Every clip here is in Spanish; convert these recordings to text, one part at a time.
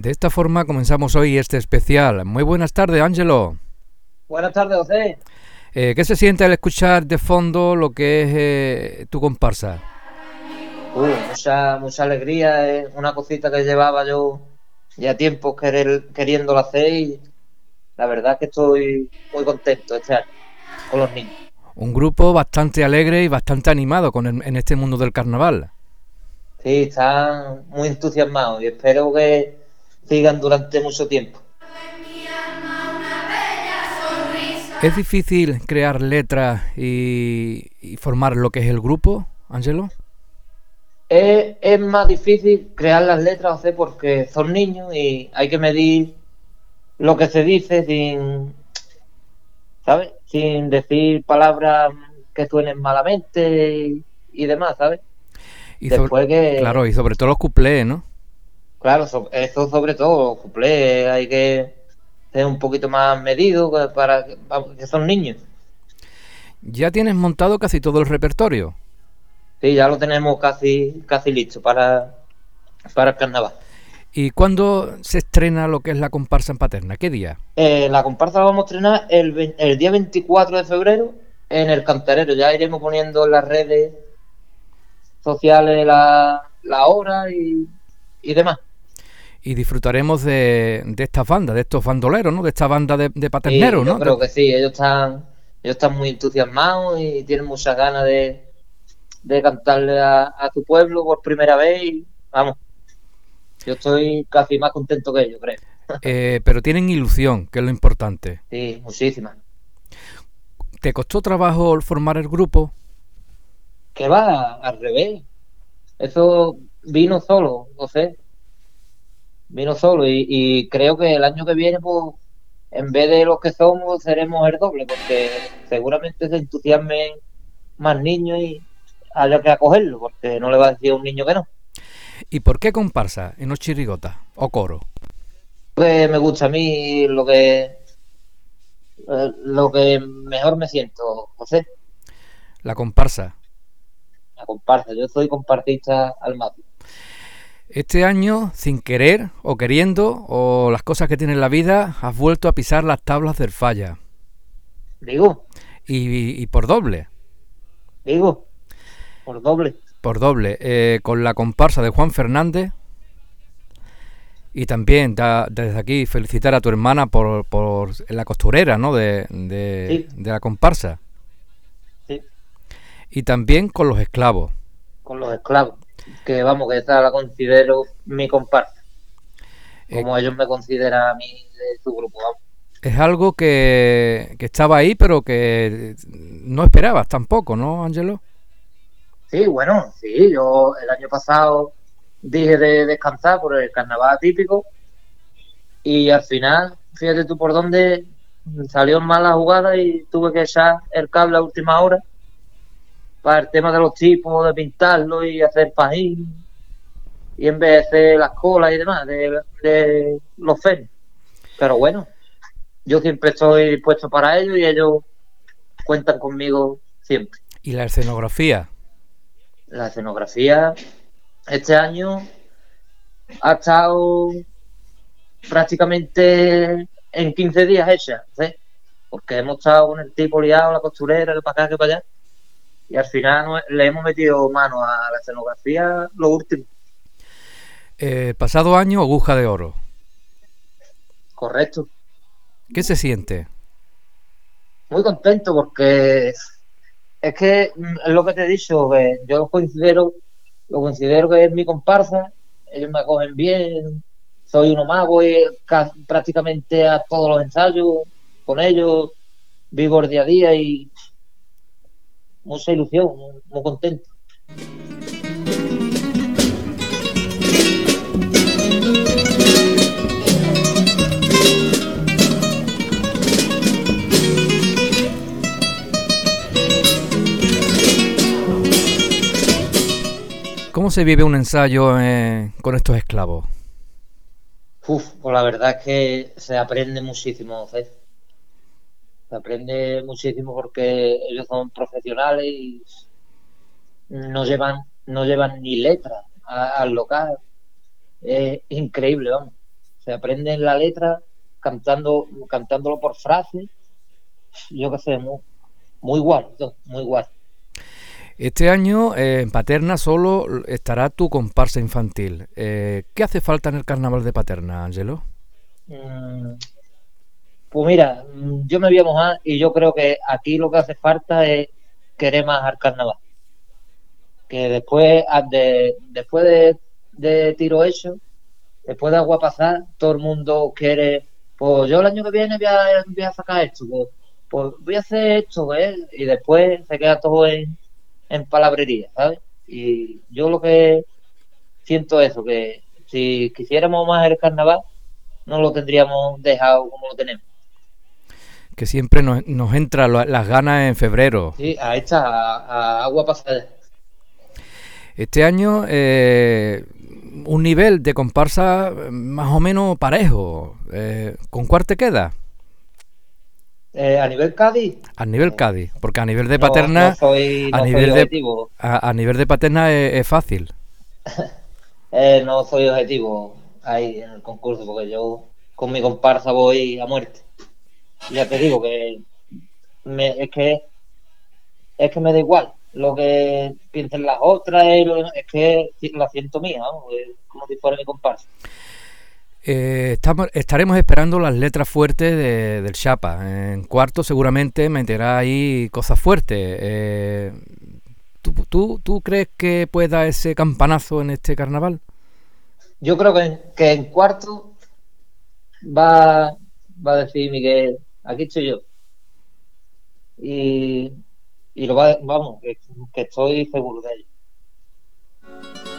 De esta forma comenzamos hoy este especial. Muy buenas tardes, Ángelo. Buenas tardes, José. Eh, ¿Qué se siente al escuchar de fondo lo que es eh, tu comparsa? Uh, mucha, mucha alegría, es una cosita que llevaba yo ya tiempo querer, queriéndolo hacer y la verdad que estoy muy contento este año con los niños. Un grupo bastante alegre y bastante animado con el- en este mundo del carnaval. Sí, están muy entusiasmados y espero que sigan durante mucho tiempo. ¿Es difícil crear letras y, y formar lo que es el grupo, Ángelo? Es, es más difícil crear las letras, José, porque son niños y hay que medir lo que se dice sin, ¿sabes? Sin decir palabras que suenen malamente y, y demás, ¿sabes? Y sobre- que, Claro, y sobre todo los cuplés, ¿no? Claro, so- eso sobre todo, cuplés, hay que ser un poquito más medido para que, son niños. Ya tienes montado casi todo el repertorio. Sí, ya lo tenemos casi, casi listo para, para el carnaval. ¿Y cuándo se estrena lo que es la comparsa en Paterna? ¿Qué día? Eh, la comparsa la vamos a estrenar el, el día 24 de febrero en el Cantarero. Ya iremos poniendo en las redes sociales la, la hora y, y demás. Y disfrutaremos de, de estas bandas, de estos bandoleros, ¿no? De esta banda de, paterneros, yo ¿no? creo que sí, ellos están, ellos están muy entusiasmados y tienen muchas ganas de, de cantarle a, a tu pueblo por primera vez. Y, vamos, yo estoy casi más contento que ellos, creo. Eh, pero tienen ilusión, que es lo importante. Sí, muchísimas. ¿Te costó trabajo formar el grupo? que va al revés. Eso vino solo, no sé. Vino solo y, y creo que el año que viene, pues, en vez de los que somos, seremos el doble, porque seguramente se entusiasmen más niños y haya que acogerlo, porque no le va a decir a un niño que no. ¿Y por qué comparsa y no chirigota o coro? Pues me gusta a mí lo que eh, lo que mejor me siento, José, La comparsa. la comparsa. Yo soy compartista al máximo. Este año, sin querer o queriendo, o las cosas que tiene en la vida, has vuelto a pisar las tablas del falla. Digo, Y, y por doble, digo, por doble. por doble, eh, con la comparsa de Juan Fernández. Y también da- desde aquí felicitar a tu hermana por, por la costurera, ¿no? De, de- Sí. de la comparsa. Sí. Y también con los esclavos. con los esclavos, que vamos, que esa la considero mi comparsa, Eh, como ellos me consideran a mí de su grupo. vamos. Es algo que, que estaba ahí, pero que no esperabas tampoco, ¿no, Angelo? Sí, bueno, sí, yo el año pasado dije de descansar por el carnaval típico y al final, fíjate tú por dónde salió mal la jugada y tuve que echar el cable a última hora para el tema de los tipos, de pintarlo y hacer pajín y en vez de hacer las colas y demás de, de los fenes. Pero bueno, yo siempre estoy dispuesto para ello y ellos cuentan conmigo siempre. Y la escenografía. La escenografía este año ha estado prácticamente en 15 días hecha, ¿sí? porque hemos estado con el tipo liado, la costurera, que para acá, que para allá, y al final le hemos metido mano a la escenografía lo último, Eh, pasado año, aguja de oro. correcto. ¿Qué se siente? Muy contento porque es que mm, es lo que te he dicho, que yo lo considero, lo considero que es mi comparsa, ellos me acogen bien, soy uno más, voy ca- prácticamente a todos los ensayos con ellos, vivo el día a día y mucha ilusión, muy, contento. ¿Cómo se vive un ensayo eh, con estos esclavos? Uf, pues la verdad es que se aprende muchísimo, Cés. Se aprende muchísimo porque ellos son profesionales y no llevan, no llevan ni letras a- al local. Es increíble, vamos. se aprenden la letra cantando, cantándolo por frase. Yo qué sé, muy, muy igual, muy igual. Este año eh, en Paterna solo estará tu comparsa infantil. Eh, ¿Qué hace falta en el carnaval de Paterna, Ángelo? Mm, pues mira, yo me voy a mojar y yo creo que aquí lo que hace falta es querer más al carnaval. Que después de, después de, tiro hecho, después de agua pasar, todo el mundo quiere, pues yo el año que viene voy a, sacar esto, pues, pues, voy a hacer esto, ¿eh? y después se queda todo en, en palabrería, ¿sabes? Y yo lo que siento eso, que si quisiéramos más el carnaval, no lo tendríamos dejado como lo tenemos. Que siempre nos, nos entra las ganas en febrero. Sí, a esta, a, agua pasada. Este año, eh, un nivel de comparsa más o menos parejo. Eh, ¿Con cuál te queda? Eh, a nivel Cádiz. A nivel Cádiz, porque a nivel de Paterna. a, nivel de, a, nivel de Paterna es, fácil. eh, no soy objetivo ahí en el concurso, porque yo con mi comparsa voy a muerte. Ya te digo que es que es que me da igual lo que piensen las otras, es que la siento mía, como si fuera mi comparsa. Eh, estamos, estaremos esperando las letras fuertes del Chapa. En cuarto seguramente meterá ahí cosas fuertes. Eh, ¿tú, crees que puede dar ese campanazo en este carnaval? Yo creo que, en cuarto va, va a decir Miguel, aquí estoy yo. Y, y lo va, vamos, que, que estoy seguro de ello.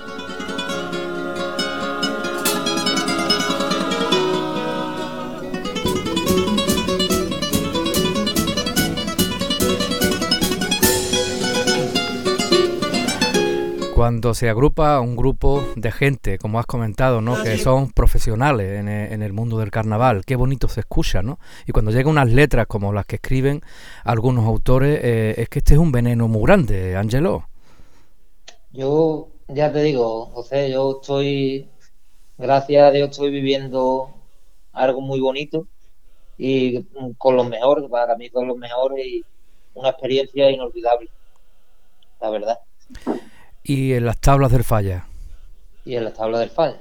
Cuando se agrupa un grupo de gente, como has comentado, ¿no? que son profesionales en e, el, mundo del carnaval, qué bonito se escucha, ¿no? Y cuando llegan unas letras como las que escriben algunos autores, eh, es que este es un veneno muy grande, Angelo. Yo ya te digo, José, yo estoy, gracias a Dios, estoy viviendo algo muy bonito y con los mejores, para mí con los mejores y una experiencia inolvidable, la verdad y en las tablas del falla. Y en las tablas del falla.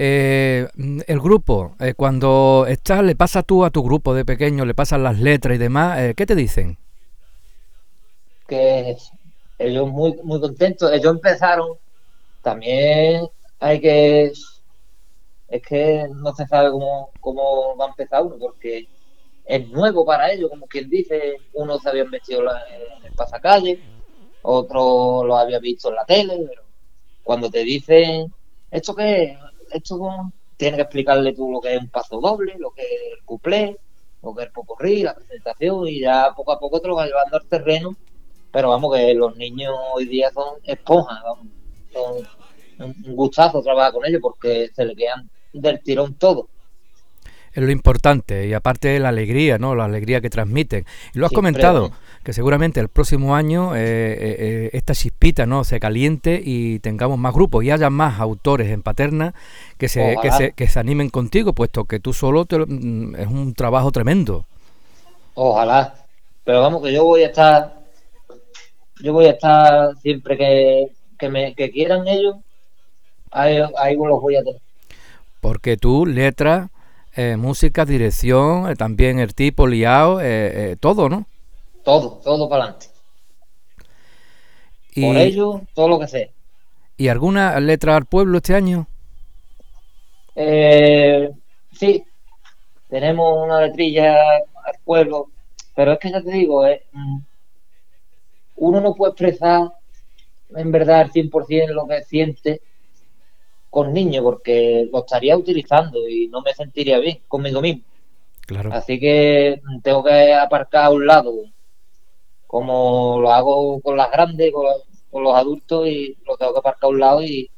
Eh, el grupo, eh, cuando estás, le pasa tú a tu grupo de pequeños, le pasan las letras y demás, eh, ¿qué te dicen? Que ellos muy, muy contentos, ellos empezaron, también hay que, es que no se sabe cómo, cómo va a empezar uno, porque es nuevo para ellos, como quien dice, uno se habían metido en el pasacalle, otro lo había visto en la tele, pero cuando te dicen, ¿esto qué es? Esto tienes que explicarle tú lo que es un paso doble, lo que es el cuplé, lo que es el popurrí, la presentación, y ya poco a poco te lo vas llevando al terreno. Pero vamos, que los niños hoy día son esponjas, son un gustazo trabajar con ellos porque se le quedan del tirón todo es lo importante y aparte la alegría, ¿no? La alegría que transmiten. Y lo has comentado, que seguramente el próximo año eh, eh, eh, esta chispita, ¿no? Se caliente y tengamos más grupos y haya más autores en Paterna que se, que se, que se animen contigo, puesto que tú solo mm, es un trabajo tremendo. Ojalá. Pero vamos, que yo voy a estar, yo voy a estar siempre que, que me que quieran ellos, ahí, ahí los voy a tener. Porque tú, letra eh, música, dirección, también el tipo liado, eh, todo, ¿no? Todo, todo para adelante. Por ello, todo lo que sé. ¿Y alguna letra al pueblo este año? sí, tenemos una letrilla al pueblo, pero es que ya te digo, mm, uno no puede expresar en verdad al 100% lo que siente con niños porque lo estaría utilizando y no me sentiría bien conmigo mismo. Claro. Así que tengo que aparcar a un lado, como lo hago con las grandes, con, los adultos, y lo tengo que aparcar a un lado y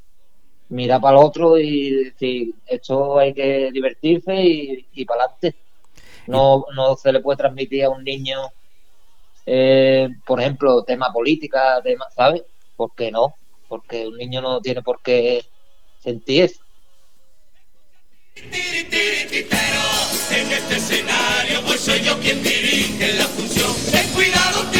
mirar para el otro y decir, esto hay que divertirse y, para adelante. No, no se le puede transmitir a un niño, eh, por ejemplo, tema política, tema, ¿sabes? ¿Por qué no? Porque un niño no tiene por qué sentir eso. en este escenario, pues soy yo quien dirige la función. Ten cuidado.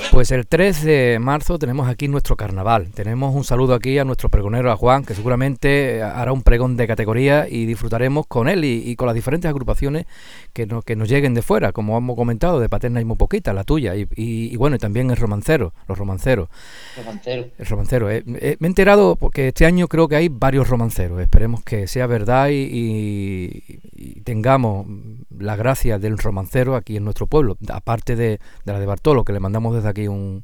Pues el 3 de marzo tenemos aquí nuestro carnaval. Tenemos un saludo aquí a nuestro pregonero, a Juan, que seguramente hará un pregón de categoría y disfrutaremos con él y, con las diferentes agrupaciones que, que nos lleguen de fuera, como hemos comentado, de Paterna y muy poquita, la tuya, y, bueno, y también el romancero, los romanceros. El romancero. Eh, eh, me he enterado porque este año creo que hay varios romanceros. Esperemos que sea verdad y tengamos la gracia del romancero aquí en nuestro pueblo, aparte de, la de Bartolo, que le mandamos desde aquí un,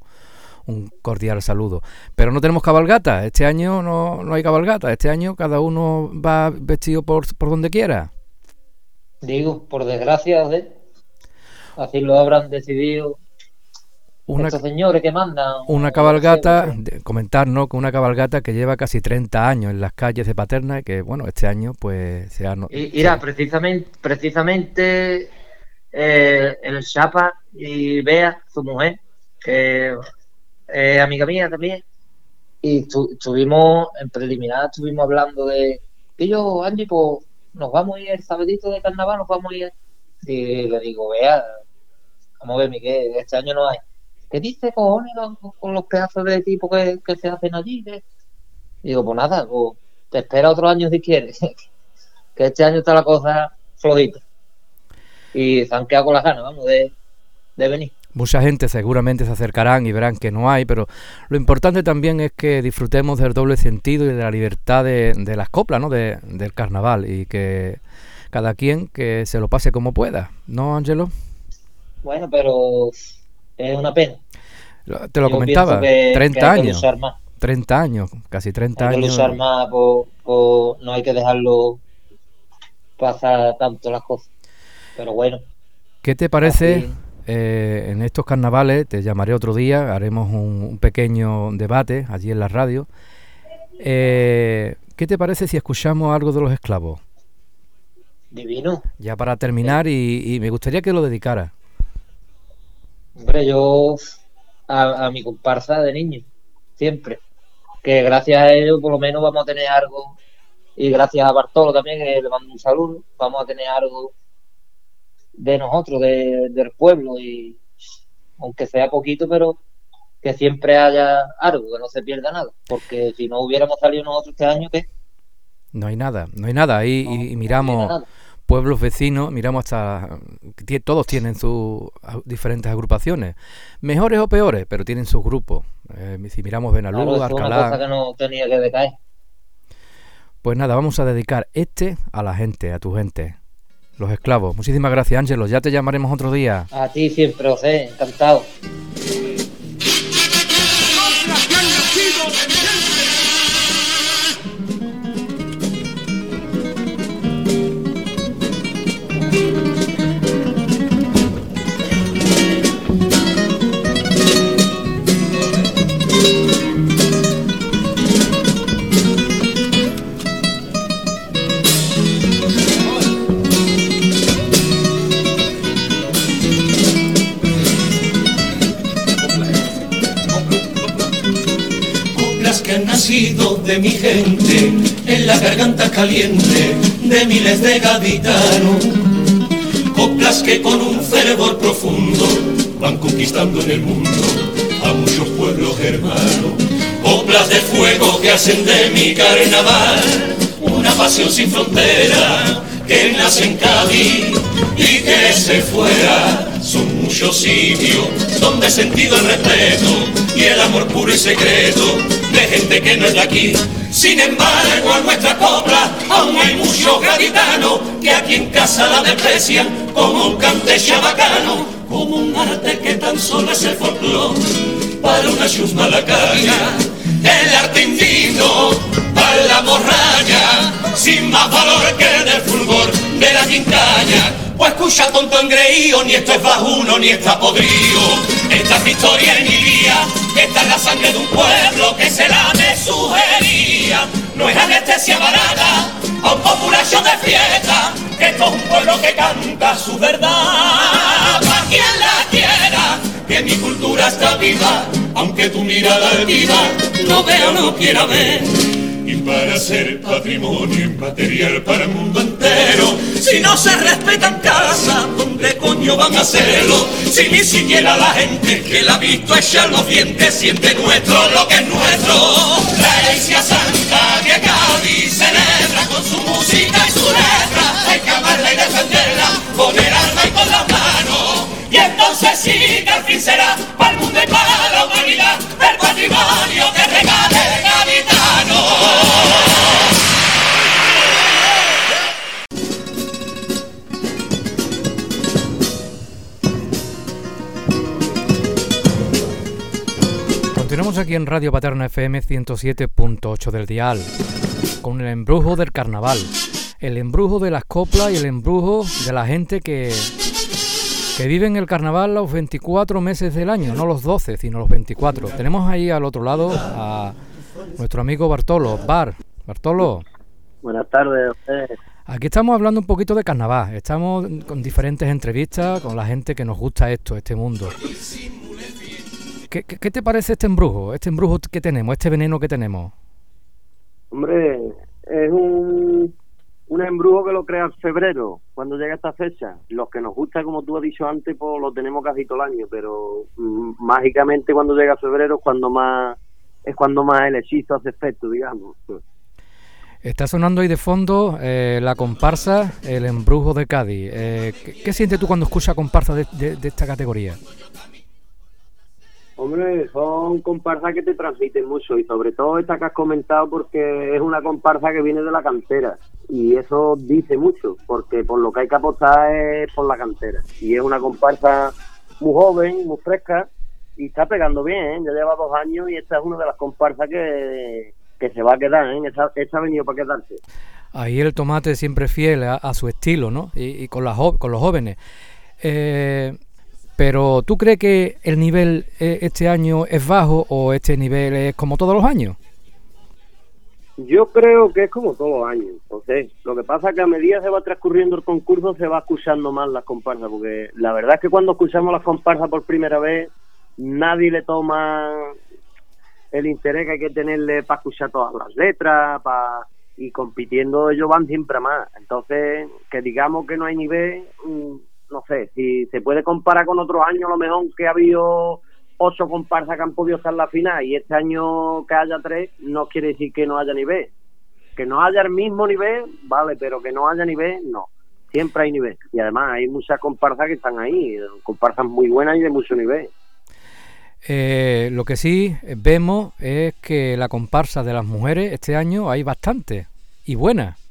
un cordial saludo. Pero no tenemos cabalgata, este año no, no hay cabalgata, este año cada uno va vestido por, por donde quiera. Digo, por desgracia, ¿eh? así lo habrán decidido una, señores que mandan. Una cabalgata, comentar, ¿no? Que una cabalgata que lleva casi 30 años en las calles de Paterna y que, bueno, este año, pues se ha. precisamente, precisamente eh, el Chapa y Bea, su mujer, que es amiga mía también, y estuvimos en preliminar, estuvimos hablando de. Y yo, Angie, pues nos vamos a ir el sabedito de carnaval, nos vamos a ir. Y le digo, vea, vamos a ver, Miguel, este año no hay. ¿qué dice cojones con, los pedazos de tipo que, se hacen allí? digo, pues nada, pues, te espera otro año si quieres, que este año está la cosa flojita. Y se han quedado con las ganas, vamos, de, venir. Mucha gente seguramente se acercarán y verán que no hay, pero lo importante también es que disfrutemos del doble sentido y de la libertad de, las coplas, ¿no? De, del carnaval y que cada quien que se lo pase como pueda, ¿no, Angelo? Bueno, pero es una pena. Te lo comentaba, 30 años. 30 años, casi 30 hay años. Que más, no hay que dejarlo pasar tanto las cosas. Pero bueno. ¿Qué te parece eh, en estos carnavales? Te llamaré otro día, haremos un, pequeño debate allí en la radio. Eh, ¿Qué te parece si escuchamos algo de los esclavos? Divino. Ya para terminar, y, y me gustaría que lo dedicara. Hombre, yo a, mi comparsa de niño, siempre. Que gracias a ellos por lo menos vamos a tener algo. Y gracias a Bartolo también, que le mando un saludo, vamos a tener algo de nosotros, del pueblo. Y aunque sea poquito, pero que siempre haya algo, que no se pierda nada. Porque si no hubiéramos salido nosotros este año, ¿qué? No hay nada, no hay nada. Ahí y, miramos pueblos vecinos, miramos hasta... Todos tienen sus diferentes agrupaciones, mejores o peores, pero tienen sus grupos. Eh, si miramos Benalú, Alcalá... que no tenía que decaer. Pues nada, vamos a dedicar este a la gente, a tu gente, los esclavos. Muchísimas gracias, Ángelo. Ya te llamaremos otro día. A ti siempre, José. Encantado. De mi gente en la garganta caliente de miles de gaditanos. Coplas que con un fervor profundo van conquistando en el mundo a muchos pueblos hermanos. Coplas de fuego que hacen de mi carnaval una pasión sin frontera que nace en Cádiz y que se fuera. Son muchos sitios donde he sentido el respeto y el amor puro y secreto de gente que no es de aquí. Sin embargo, a nuestra copla aún hay muchos gaditanos que aquí en casa la desprecian como un cante chabacano, como un arte que tan solo es el folclore para una chusma la el arte indito para la morraña, sin más valor que el del fulgor de la quincaña. Pues escucha tonto engreído, ni esto es bajuno, ni está podrido. Esta es mi historia y mi vía, esta es la sangre de un pueblo que se lame su herida. No es anestesia barata, a un populacho de fiesta, esto es un pueblo que canta su verdad. Para quien la quiera, que mi cultura está viva, aunque tu mirada es viva no vea no quiera ver para ser patrimonio inmaterial para el mundo entero, si no se respetan casa, ¿dónde coño van a hacerlo? Si ni siquiera la gente que la ha visto echar los dientes siente nuestro lo que es nuestro. La iglesia santa que Cádiz celebra con su música y su letra, hay que amarla y defenderla, poner alma y con las manos. Y entonces sí que al fin será para el mundo y para la humanidad el patrimonio que regale Continuamos aquí en Radio Paterna FM 107.8 del dial, con el embrujo del carnaval, el embrujo de las coplas y el embrujo de la gente que, que vive en el carnaval los 24 meses del año, no los 12, sino los 24. Tenemos ahí al otro lado a nuestro amigo Bartolo, Bar. Bartolo. Buenas tardes. Aquí estamos hablando un poquito de carnaval, estamos con diferentes entrevistas con la gente que nos gusta esto, este mundo. ¿Qué, qué, qué te parece este embrujo, este embrujo que tenemos, este veneno que tenemos? Hombre, es un, un embrujo que lo crea en febrero, cuando llega esta fecha. Los que nos gusta, como tú has dicho antes, pues lo tenemos casi todo el año, pero mm, mágicamente cuando llega febrero es cuando más es cuando más el hechizo hace efecto, digamos. Está sonando ahí de fondo eh, la comparsa El Embrujo de Cádiz. Eh, ¿qué, qué sientes tú cuando escuchas comparsa de, de- de esta categoría? Hombre, son comparsas que te transmiten mucho y sobre todo esta que has comentado porque es una comparsa que viene de la cantera y eso dice mucho porque por lo que hay que apostar es por la cantera y es una comparsa muy joven, muy fresca y está pegando bien, ¿eh? ya lleva dos años y esta es una de las comparsas que, que se va a quedar, ¿eh? esta, esta ha venido para quedarse. Ahí el tomate siempre fiel a, a su estilo, ¿no? Y, con, las con los jóvenes. Eh, pero ¿tú crees que el nivel eh, este año es bajo o este nivel es como todos los años? Yo creo que es como todos los años. Entonces, lo que pasa es que a medida se va transcurriendo el concurso se va escuchando más las comparsas, porque la verdad es que cuando escuchamos las comparsas por primera vez, nadie le toma el interés que hay que tenerle para escuchar todas las letras, para y compitiendo ellos van siempre más. Entonces, que digamos que no hay nivel, mm, no sé, si se puede comparar con otros años, a lo mejor que ha habido ocho comparsas que han podido estar en la final y este año que haya tres, no quiere decir que no haya nivel. Que no haya el mismo nivel, vale, pero que no haya nivel, no. Siempre hay nivel. Y además hay muchas comparsas que están ahí, comparsas muy buenas y de mucho nivel. Eh, lo que sí vemos es que la comparsa de las mujeres este año hay bastante y buenas.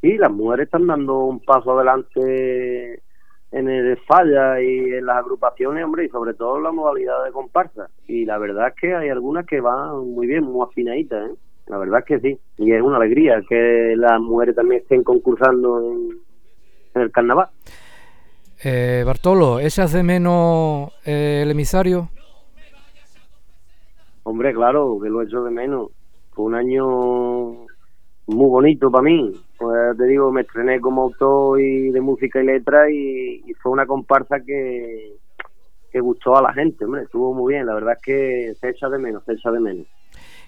Sí, las mujeres están dando un paso adelante en el falla y en las agrupaciones, hombre, y sobre todo en la modalidad de comparsa. Y la verdad es que hay algunas que van muy bien, muy afinaditas, ¿eh? La verdad es que sí. Y es una alegría que las mujeres también estén concursando en, en el carnaval. Eh, Bartolo, ¿echas de menos eh, el emisario? Hombre, claro, que lo echo de menos. Fue un año muy bonito para mí. Pues te digo, me estrené como autor y de música y letra y, y fue una comparsa que, que gustó a la gente, hombre, estuvo muy bien. La verdad es que se echa de menos, se echa de menos.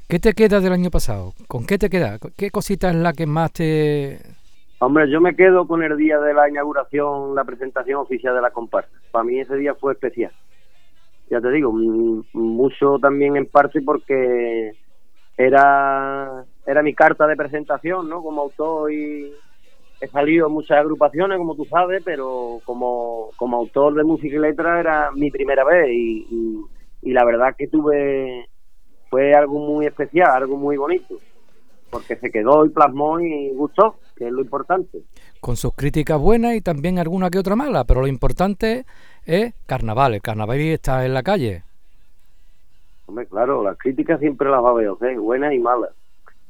¿Qué te queda del año pasado? ¿Con qué te queda? ¿Qué cosita es la que más te... Hombre, yo me quedo con el día de la inauguración, la presentación oficial de la comparsa. Para mí ese día fue especial. Ya te digo, mucho también en parte porque era era mi carta de presentación, ¿no? Como autor y he salido en muchas agrupaciones, como tú sabes, pero como, como autor de música y letra era mi primera vez y, y, y la verdad que tuve fue algo muy especial, algo muy bonito, porque se quedó y plasmó y gustó, que es lo importante. con sus críticas buenas y también alguna que otra mala, pero lo importante es carnaval, el carnaval está en la calle. Hombre, claro, las críticas siempre las va a haber, ¿ok? buenas y malas.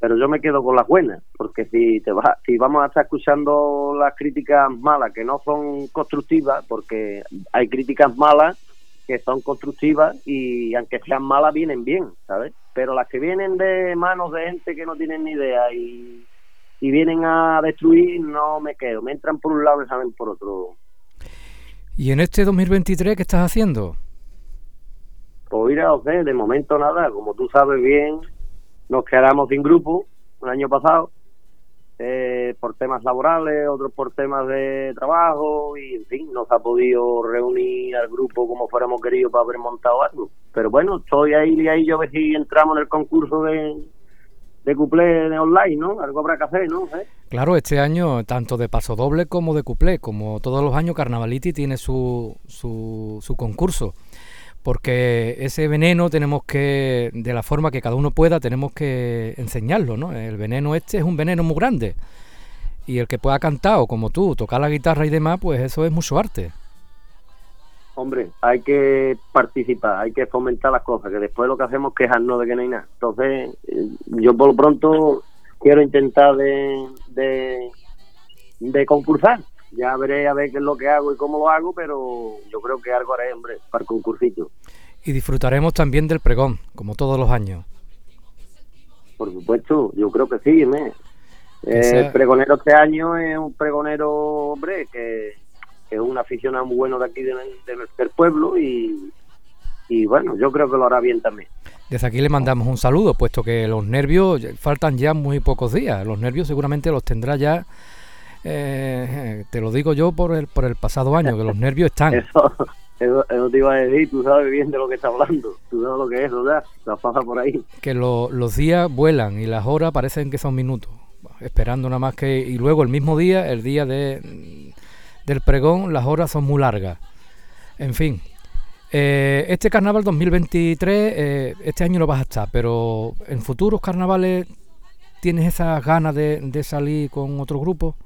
Pero yo me quedo con las buenas, porque si te va, si vamos a estar escuchando las críticas malas que no son constructivas, porque hay críticas malas que son constructivas y aunque sean malas vienen bien, ¿sabes? Pero las que vienen de manos de gente que no tienen ni idea y, y vienen a destruir, no me quedo. Me entran por un lado y salen por otro. ¿Y en este 2023 qué estás haciendo? mira, o sea, de momento nada, como tú sabes bien, nos quedamos sin grupo el año pasado, eh, por temas laborales, otros por temas de trabajo, y en fin, no se ha podido reunir al grupo como fuéramos queridos para haber montado algo. Pero bueno, estoy ahí y ahí yo ver si entramos en el concurso de, de cuplé online, ¿no? Algo habrá que hacer, ¿no? ¿Eh? Claro, este año, tanto de paso doble como de cuplé, como todos los años, Carnavaliti tiene su, su, su concurso porque ese veneno tenemos que, de la forma que cada uno pueda, tenemos que enseñarlo, ¿no? El veneno este es un veneno muy grande. Y el que pueda cantar, o como tú, tocar la guitarra y demás, pues eso es mucho arte. Hombre, hay que participar, hay que fomentar las cosas, que después lo que hacemos es quejarnos de que no hay nada. Entonces, eh, yo por lo pronto quiero intentar de, de, de concursar ya veré a ver qué es lo que hago y cómo lo hago, pero yo creo que algo haré, hombre, para el concursito. Y disfrutaremos también del pregón, como todos los años. Por supuesto, yo creo que sí, me. el pregonero este año es un pregonero, hombre, que, es un aficionado muy bueno de aquí del pueblo y, y bueno, yo creo que lo hará bien también. Desde aquí le mandamos un saludo, puesto que los nervios faltan ya muy pocos días. Los nervios seguramente los tendrá ya eh, te lo digo yo por el, por el pasado año, que los nervios están. Eso, eso, te iba a decir, tú sabes bien de lo que está hablando, tú sabes lo que es, ¿verdad? La pasa por ahí. Que los días vuelan y las horas parecen que son minutos, esperando nada más que... Y luego el mismo día, el día de, del pregón, las horas son muy largas. En fin, eh, este carnaval 2023, eh, este año no vas a estar, pero en futuros carnavales, ¿tienes esas ganas de, de salir con otro grupo?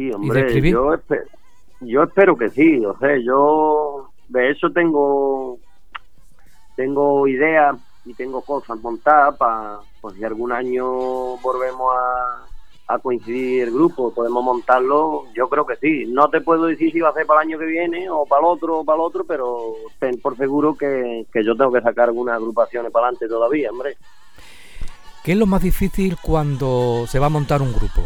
Sí, hombre, yo, yo espero que sí, o sea, yo de eso tengo tengo ideas y tengo cosas montadas para, pues si algún año volvemos a, a coincidir el grupo, podemos montarlo, yo creo que sí. No te puedo decir si va a ser para el año que viene o para el otro o para el otro, pero ten por seguro que, que yo tengo que sacar algunas agrupaciones para adelante todavía, hombre. ¿Qué es lo más difícil cuando se va a montar un grupo?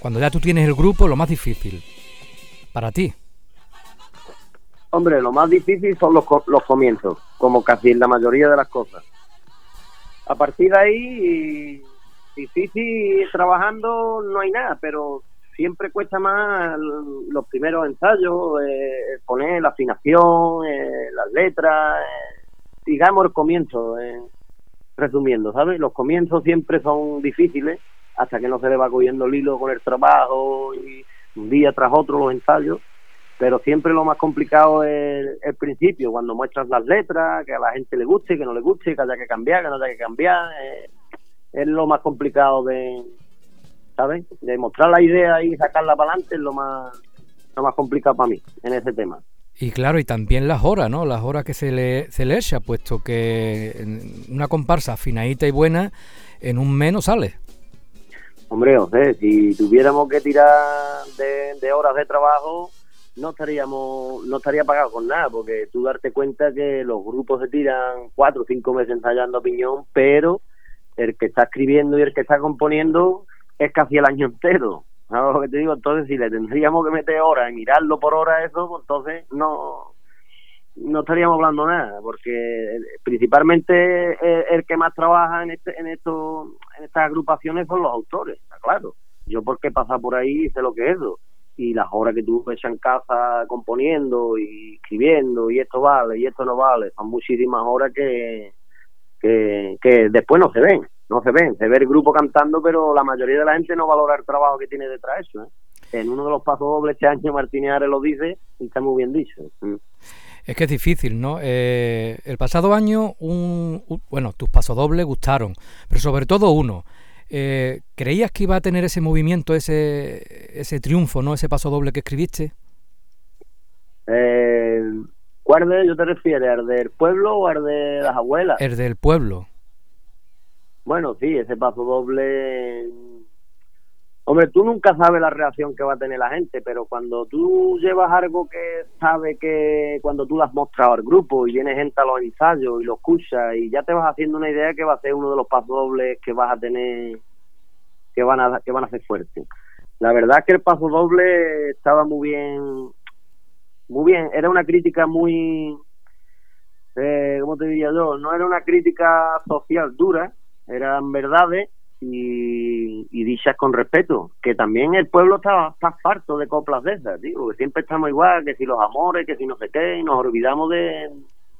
Cuando ya tú tienes el grupo, lo más difícil para ti. Hombre, lo más difícil son los, los comienzos, como casi la mayoría de las cosas. A partir de ahí, difícil trabajando no hay nada, pero siempre cuesta más los primeros ensayos, eh, poner la afinación, eh, las letras, eh, digamos el comienzo, resumiendo, ¿sabes? Los comienzos siempre son difíciles hasta que no se le va cogiendo el hilo con el trabajo y un día tras otro los ensayos, pero siempre lo más complicado es el principio, cuando muestras las letras, que a la gente le guste, que no le guste, que haya que cambiar, que no haya que cambiar, eh, es lo más complicado de, ¿sabes? De mostrar la idea y sacarla para adelante es lo más, lo más complicado para mí en ese tema. Y claro, y también las horas, ¿no? Las horas que se le, se le echa, puesto que una comparsa afinadita y buena en un menos sale. Hombre, o sea, si tuviéramos que tirar de, horas de trabajo, no estaríamos no estaría pagado con nada, porque tú darte cuenta que los grupos se tiran cuatro o cinco meses ensayando piñón, pero el que está escribiendo y el que está componiendo es casi el año entero. ¿Sabes lo que te digo? Entonces, si le tendríamos que meter horas y mirarlo por hora eso, pues entonces no no estaríamos hablando nada, porque principalmente el, que más trabaja en este, en esto, en estas agrupaciones son los autores, está claro. Yo porque pasa por ahí sé lo que es eso. Y las horas que tú echas en casa componiendo y escribiendo, y esto vale, y esto no vale, son muchísimas horas que, que, que después no se ven, no se ven. Se ve el grupo cantando, pero la mayoría de la gente no valora el trabajo que tiene detrás de eso. ¿eh? En uno de los pasos dobles este año Martínez Ares lo dice y está muy bien dicho. ¿eh? Es que es difícil, ¿no? Eh, el pasado año, un, bueno, tus pasodobles gustaron, pero sobre todo uno. Eh, ¿Creías que iba a tener ese movimiento, ese, ese triunfo, ¿no? Ese paso doble que escribiste. Eh, ¿Cuál de ellos te refieres? ¿El del pueblo o el de las abuelas? El del pueblo. Bueno, sí, ese paso doble Hombre, tú nunca sabes la reacción que va a tener la gente, pero cuando tú llevas algo que sabe que cuando tú lo has mostrado al grupo y viene gente a los ensayos y lo escucha y ya te vas haciendo una idea que va a ser uno de los pasos dobles que vas a tener que van a que van a ser fuertes. La verdad que el paso doble estaba muy bien muy bien, era una crítica muy eh, ¿cómo te diría yo? No era una crítica social dura, eran verdades y, y dichas con respeto. Que también el pueblo está, está farto de coplas de esas, digo, que siempre estamos igual, que si los amores, que si no sé qué, y nos olvidamos de,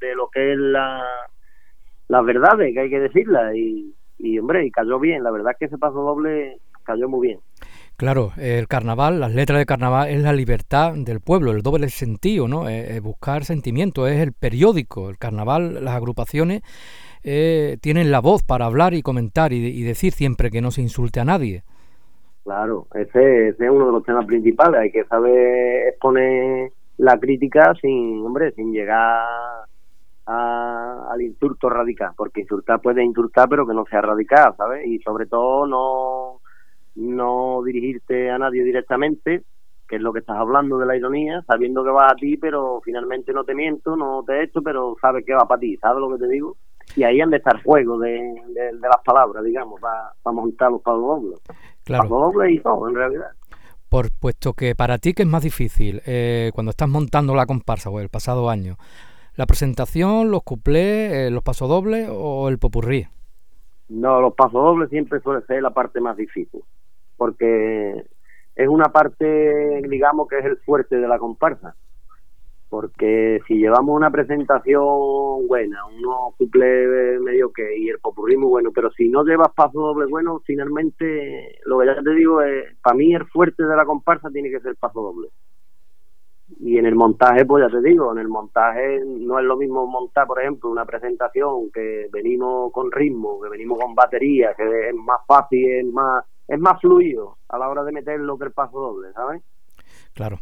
de lo que es la, las verdades, que hay que decirlas. Y, y, hombre, y cayó bien, la verdad es que ese paso doble cayó muy bien. Claro, el carnaval, las letras de carnaval es la libertad del pueblo, el doble sentido, ¿no? Es, buscar sentimientos, es el periódico, el carnaval, las agrupaciones eh, tienen la voz para hablar y comentar y, decir siempre que no se insulte a nadie. Claro, ese, ese, es uno de los temas principales, hay que saber exponer la crítica sin, hombre, sin llegar al insulto radical, porque insultar puede insultar pero que no sea radical, ¿sabes? Y sobre todo no no dirigirte a nadie directamente, que es lo que estás hablando de la ironía, sabiendo que va a ti, pero finalmente no te miento, no te echo, pero sabes que va para ti, ¿sabes lo que te digo? Y ahí han de estar juego de, de, las palabras, digamos, para, montar los pasos dobles. Claro. dobles y todo, en realidad. Por puesto que para ti, que es más difícil eh, cuando estás montando la comparsa o el pasado año? ¿La presentación, los cuplés, eh, los pasodobles o el popurrí? No, los pasodobles siempre suele ser la parte más difícil porque es una parte, digamos, que es el fuerte de la comparsa. Porque si llevamos una presentación buena, uno cumple medio que y el popurrí muy bueno, pero si no llevas paso doble bueno, finalmente lo que ya te digo es, para mí el fuerte de la comparsa tiene que ser paso doble. Y en el montaje, pues ya te digo, en el montaje no es lo mismo montar, por ejemplo, una presentación que venimos con ritmo, que venimos con batería, que es más fácil, es más es más fluido a la hora de meterlo que el paso doble, ¿sabes? Claro.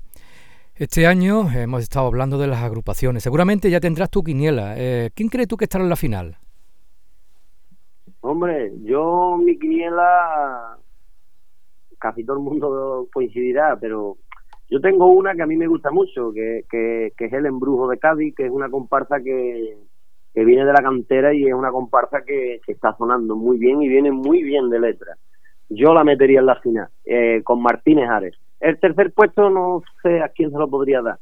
Este año hemos estado hablando de las agrupaciones. Seguramente ya tendrás tu quiniela. Eh, ¿Quién crees tú que estará en la final? Hombre, yo mi quiniela casi todo el mundo coincidirá, pero yo tengo una que a mí me gusta mucho, que, es el Embrujo de Cádiz, que es una comparsa que, que viene de la cantera y es una comparsa que, que está sonando muy bien y viene muy bien de letra yo la metería en la final, eh, con Martínez Ares. El tercer puesto no sé a quién se lo podría dar,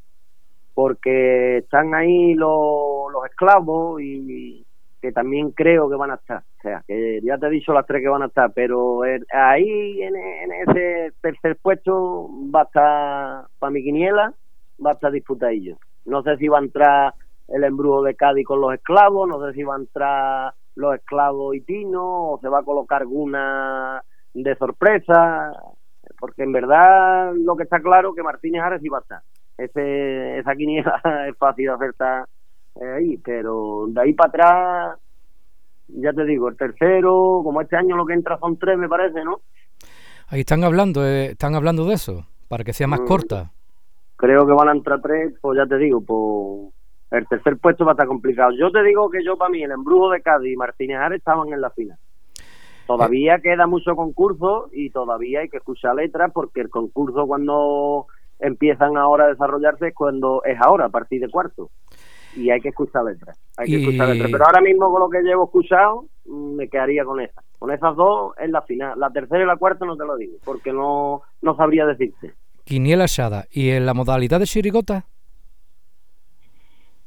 porque están ahí los, los esclavos y que también creo que van a estar. O sea, que ya te he dicho las tres que van a estar, pero ahí en, ese tercer puesto va a estar para mi quiniela, va a estar disputadillo. No sé si va a entrar el embrujo de Cádiz con los esclavos, no sé si va a entrar los esclavos y Tino, o se va a colocar alguna de sorpresa, porque en verdad lo que está claro que Martínez Ares iba a estar. Ese, esa quiniela es fácil de acertar eh, ahí, pero de ahí para atrás, ya te digo, el tercero, como este año lo que entra son tres, me parece, ¿no? Ahí están hablando, eh, están hablando de eso, para que sea más mm. corta. Creo que van a entrar tres, pues ya te digo, pues el tercer puesto va a estar complicado. Yo te digo que yo para mí el embrujo de Cádiz y Martínez Ares estaban en la final. Todavía queda mucho concurso y todavía hay que escuchar letras porque el concurso cuando empiezan ahora a desarrollarse es cuando es ahora, a partir de cuarto. Y hay que escuchar letras. Hay que escuchar letras. Pero ahora mismo con lo que llevo escuchado, mm, me quedaría con esa. Con esas dos en la final. La tercera y la cuarta no te lo digo, porque no, no sabría decirte. Quiniela Shada. ¿Y en la modalidad de chirigota?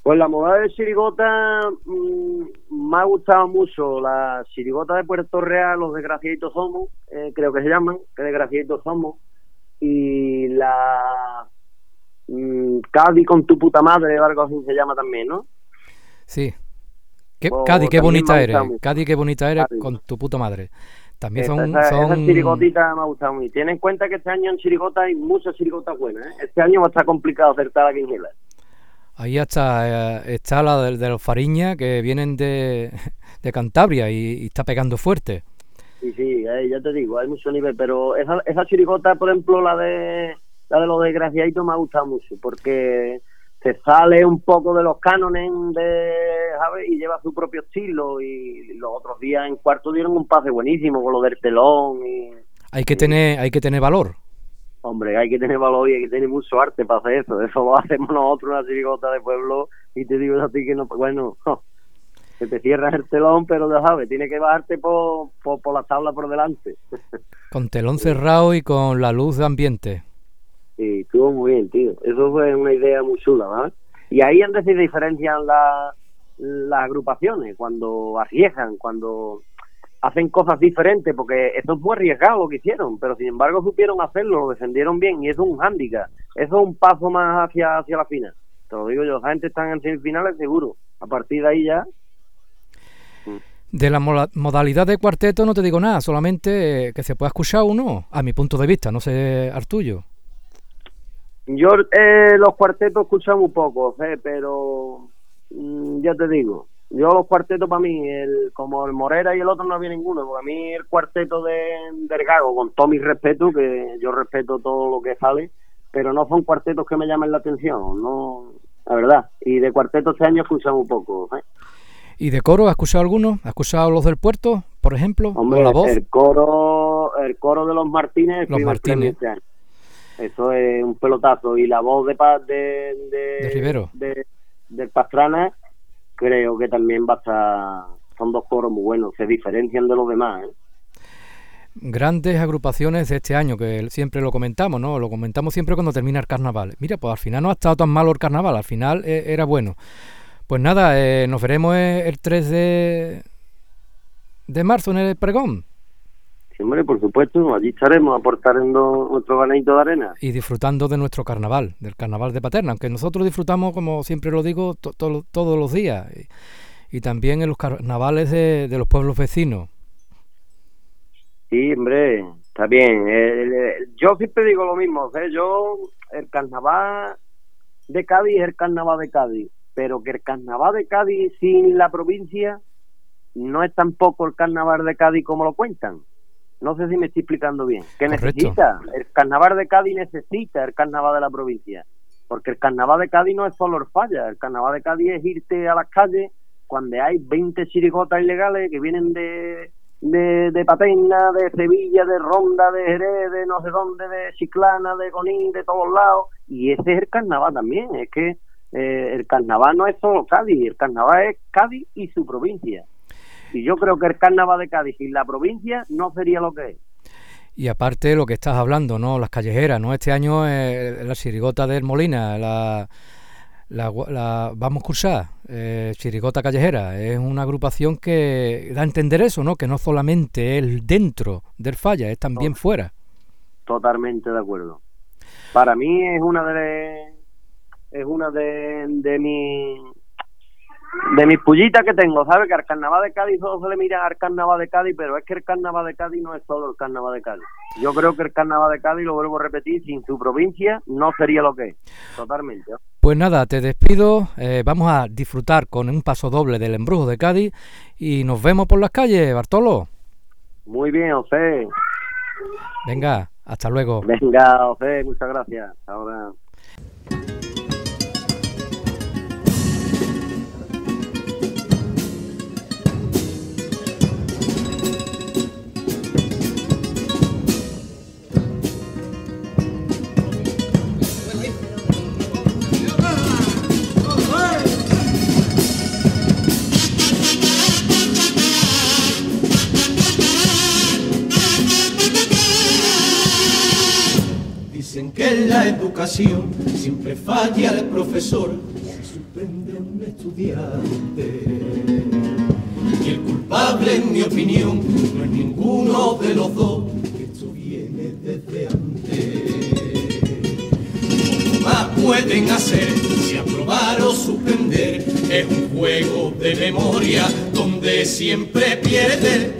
Pues la moda de chirigota mm, me ha gustado mucho la chirigota de Puerto Real, los desgraciaditos somos, eh, creo que se llaman, que desgraciaditos somos, y la mm, Cádiz con tu puta madre, algo así se llama también, ¿no? Sí. ¿Qué, pues Cádiz, qué bonita eres. Cádiz, qué bonita eres con tu puta madre. También son, esa, chirigotita me ha gustado muy. Ten en cuenta que este año en chirigota hay muchas chirigotas buenas. ¿eh? Este año va a estar complicado acertar a quiniela. Ahí está, eh, está la de, los Fariña que vienen de, de Cantabria y, está pegando fuerte. Sí, sí, eh, ya te digo, hay mucho nivel, pero esa, esa chirigota, por ejemplo, la de la de los desgraciaditos me ha gustado mucho porque se sale un poco de los cánones de ¿sabes? y lleva su propio estilo y los otros días en cuarto dieron un pase buenísimo con lo del telón y hay que tener hay que tener valor Hombre, hay que tener valor y hay que tener mucho arte para hacer eso. Eso lo hacemos nosotros, una chirigota de pueblo, y te digo a ti que no, bueno, que te cierras el telón, pero ya sabes, tiene que bajarte por, por, la tabla por delante. Con telón cerrado y con la luz de ambiente. Sí, estuvo muy bien, tío. Eso fue una idea muy chula, ¿verdad? Y ahí antes se diferencian la, las agrupaciones, cuando arriesgan, cuando hacen cosas diferentes, porque eso es muy arriesgado lo que hicieron, pero sin embargo supieron hacerlo, lo defendieron bien y eso es un hándicap, eso es un paso más hacia, hacia la final. Te lo digo yo, la gente está en semifinales seguro, a partir de ahí ya. De la modalidad de cuarteto no te digo nada, solamente que se pueda escuchar uno, a mi punto de vista, no sé, Artullo. Yo eh, los cuartetos escuchamos poco, eh, pero mm, ya te digo, yo los cuartetos para mí, el, como el Morera y el otro no había ninguno, porque a mí el cuarteto de, del Gago, con todo mi respeto, que yo respeto todo lo que sale, pero no son cuartetos que me llamen la atención, no, la verdad. Y de cuartetos este año escuchamos un poco. ¿eh? ¿Y de coro has escuchado alguno? ¿Has escuchado los del puerto, por ejemplo? Hombre, la voz? el coro, el coro de los Martínez. Los Martínez. Este Eso es un pelotazo. Y la voz de, de, de, Rivero. De, del Pastrana, creo que también va a estar. Son dos coros muy buenos, se diferencian de los demás. ¿eh? grandes agrupaciones de este año, que siempre lo comentamos, ¿no? Lo comentamos siempre cuando termina el carnaval. Mira, pues al final no ha estado tan malo el carnaval, al final eh, era bueno. Pues nada, eh, nos veremos eh, el 3 de, de marzo en el pregón. Sí, hombre, por supuesto, allí estaremos aportando nuestro granito de arena. Y disfrutando de nuestro carnaval, del carnaval de Paterna, aunque nosotros disfrutamos, como siempre lo digo, todos los días. Y, también en los carnavales de los pueblos vecinos Sí, hombre, está bien. yo siempre digo lo mismo, ¿eh? yo, el carnaval de Cádiz es el carnaval de Cádiz, pero que el carnaval de Cádiz sin la provincia no es tampoco el carnaval de Cádiz como lo cuentan. No sé si me estoy explicando bien. Que necesita, el carnaval de Cádiz necesita el carnaval de la provincia. Porque el carnaval de Cádiz no es solo el falla, el carnaval de Cádiz es irte a las calles cuando hay 20 chirigotas ilegales que vienen de, de, de Paterna, de Sevilla, de Ronda, de Jerez, de no sé dónde, de Chiclana, de Gonín, de todos lados. Y ese es el carnaval también. Es que eh, el carnaval no es solo Cádiz, el carnaval es Cádiz y su provincia. Y yo creo que el carnaval de Cádiz y la provincia no sería lo que es. Y aparte lo que estás hablando, ¿no? Las callejeras, ¿no? Este año eh, la sirigota del Molina, la la, Vamos a cursar, eh, Chirigota Callejera, es una agrupación que da a entender eso, ¿no? Que no solamente es dentro del falla, es también fuera. Totalmente de acuerdo. Para mí es una de es una de, de mis de mis pullitas que tengo, ¿sabes? Que al carnaval de Cádiz solo se le mira al carnaval de Cádiz, pero es que el carnaval de Cádiz no es solo el carnaval de Cádiz. Yo creo que el carnaval de Cádiz, lo vuelvo a repetir, sin su provincia no sería lo que es. Totalmente. Pues nada, te despido. Eh, vamos a disfrutar con un paso doble del embrujo de Cádiz y nos vemos por las calles, Bartolo. Muy bien, José. Venga, hasta luego. Venga, José, muchas gracias. Ahora. Siempre falla el profesor, se suspende un estudiante. Y el culpable, en mi opinión, no es ninguno de los dos, esto viene desde antes. ¿Cómo más pueden hacer si aprobar o suspender? Es un juego de memoria donde siempre pierde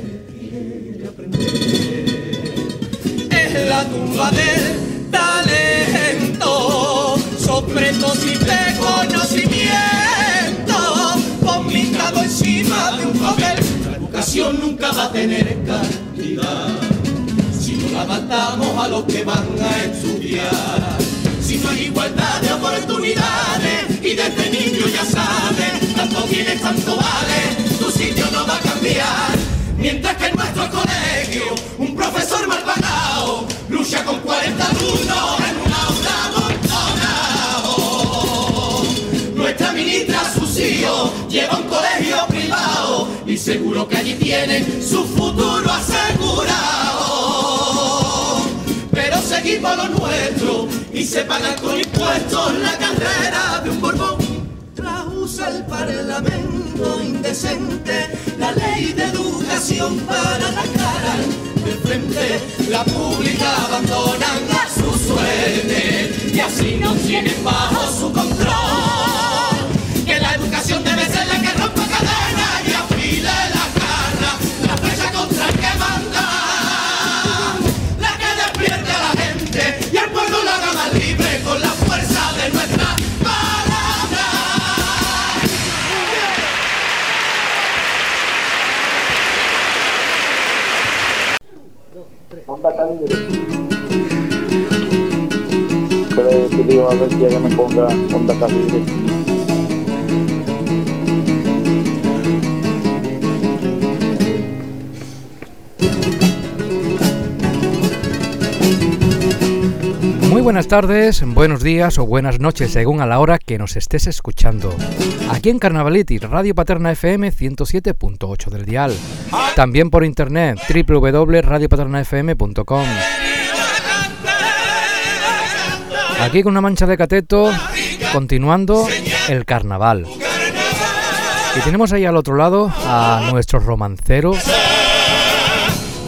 los que van a estudiar. Si no hay igualdad de oportunidades y desde niño ya sabes, tanto tienes, tanto vale, tu sitio no va a cambiar. Mientras que en nuestro colegio un profesor mal pagado lucha con 40 alumnos en una aula abandonado. Nuestra ministra Sucio lleva un colegio privado y seguro que allí tienen su futuro asegurado equipo lo nuestro y se paga con impuestos la carrera de un borbón. Traduce el parlamento indecente la ley de educación para la cara de frente. La pública abandonan a su suerte y así no tienen bajo su control. A ver si ella me ponga onda calibre. Muy buenas tardes, buenos días o buenas noches, según a la hora que nos estés escuchando. Aquí en Carnavaliti, Radio Paterna FM 107.8 del dial. También por internet, www.radiopaternafm.com. Aquí con una mancha de cateto, continuando el carnaval. Y tenemos ahí al otro lado a nuestro romancero.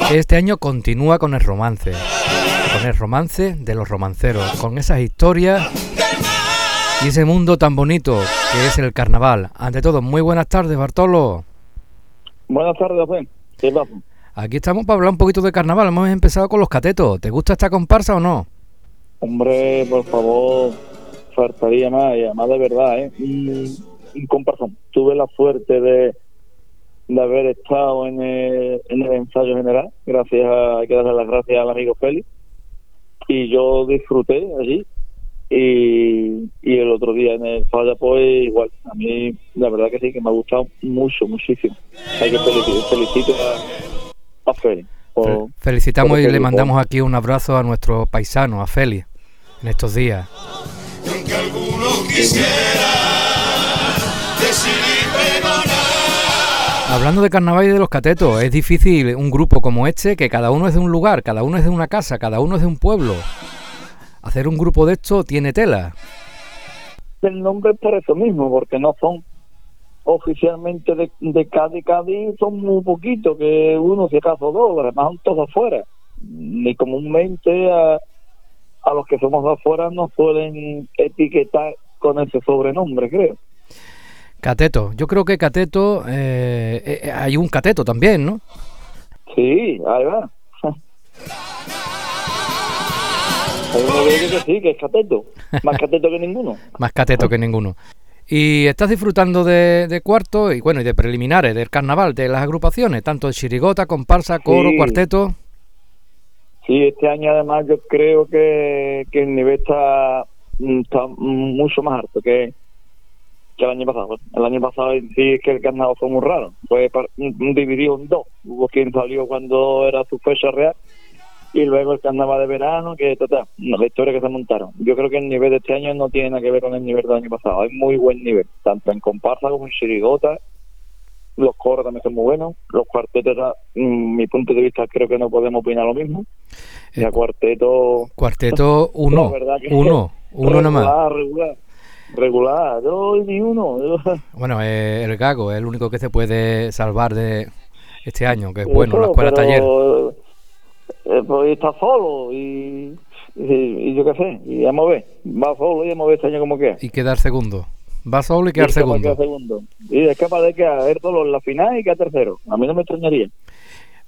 que Este año continúa con el romance con el romance de los romanceros, con esas historias y ese mundo tan bonito que es el carnaval. Ante todo, muy buenas tardes, Bartolo. Buenas tardes, Juan. Aquí estamos para hablar un poquito de carnaval. Hemos empezado con los catetos. ¿Te gusta esta comparsa o no? Hombre, por favor, faltaría más, y además de verdad, ¿eh? Un, comparsón. Tuve la suerte de, de haber estado en el, en el ensayo general, gracias a, hay que darle las gracias al amigo Félix, y yo disfruté allí, y, y el otro día en el falla pues igual, a mí la verdad que sí, que me ha gustado mucho, muchísimo. Hay que felicitar, felicito a, a Félix. Por- Fel- Felicitamos por y le dijo. mandamos aquí un abrazo a nuestro paisano, a Feli, en estos días. Y aunque alguno quisiera decir pregonar, Hablando de carnaval y de los catetos, es difícil un grupo como este, que cada uno es de un lugar, cada uno es de una casa, cada uno es de un pueblo. Hacer un grupo de esto tiene tela. el nombre es por eso mismo, porque no son oficialmente de, de Cádiz, Cádiz son muy poquitos, que uno si acaso dos, además son todos afuera. Ni comúnmente a, a los que somos afuera nos suelen etiquetar con ese sobrenombre, creo. Cateto, yo creo que cateto, eh, eh, hay un cateto también, ¿no? Sí, ahí va. Hay uno que sí, que es cateto, más cateto que ninguno. Más cateto que ninguno. Y estás disfrutando de, de cuarto y bueno, y de preliminares, del carnaval, de las agrupaciones, tanto de chirigota, comparsa, coro, Sí. cuarteto. Sí, este año además yo creo que, que el nivel está, mm, está mucho más alto que, que el año pasado. El año pasado sí es que el carnaval fue muy raro. Fue mm, dividido en dos. Hubo quien salió cuando era su fecha real y luego el carnaval de verano, que total, la historia que se montaron. Yo creo que el nivel de este año no tiene nada que ver con el nivel del año pasado. Hay muy buen nivel, tanto en comparsa como en chirigota. Los coros también son muy buenos. Los cuartetos, mm, mi punto de vista, creo que no podemos opinar lo mismo. Eh, Ya cuarteto. Cuarteto, uno, uno, uno nomás. Regular, regular. Regular. Yo ni uno. Bueno, eh, el gago es el único que se puede salvar de este año, que es bueno, la escuela taller. Eh, pues está solo y, y, y yo qué sé. Y a ver. Va solo y a ver este año como que. Y quedar segundo. Va solo y quedar segundo. segundo. Y es capaz de quedar solo en la final y quedar tercero. A mí no me extrañaría.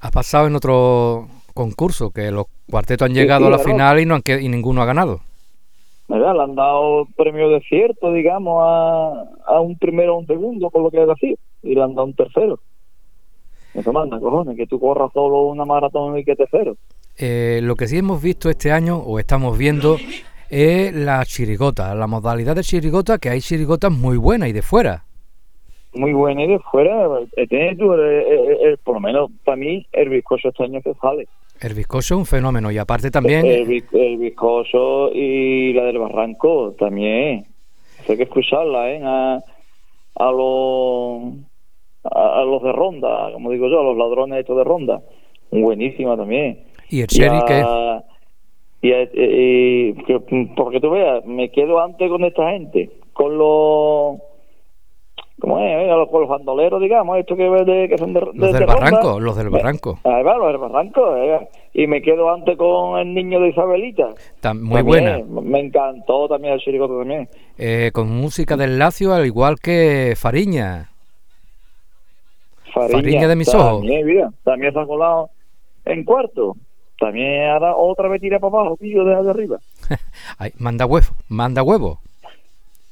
Ha pasado en otro concurso que los cuartetos han llegado sí, a la claro. final y, no han y ninguno ha ganado. ¿verdad? Le han dado premio de cierto, digamos, a, a un primero o un segundo, por lo que es así, y le han dado un tercero. Eso manda, cojones, que tú corras solo una maratón y que tercero. Eh, lo que sí hemos visto este año, o estamos viendo, es la chirigota, la modalidad de chirigota, que hay chirigotas muy buenas y de fuera. Muy buena y de fuera, eh, tienes tú, eh, eh, por lo menos para mí, el bizcocho este año se sale. El bizcocho es un fenómeno y aparte también El, el bizcocho y la del barranco también. Hay que escucharla, ¿eh? A, a los a, a los de ronda, como digo yo, a los ladrones estos de ronda. Buenísima también. y el cherry que y, a- y- y- que- porque tú veas, me quedo antes con esta gente, con los ¿Cómo es? Los, los bandoleros, digamos, esto que, de, que son de, Los del barranco, los del barranco. Ahí va, los del barranco. eh. Y me quedo antes con el niño de Isabelita. Muy También, buena. Me encantó también el chiricote también. Eh, con música del Lacio, al igual que Fariña. Fariña de mis ojos. También, mira, también se ha colado en cuarto. También ahora otra vez tira para abajo, pillo de arriba. Ay, manda huevo, manda huevo.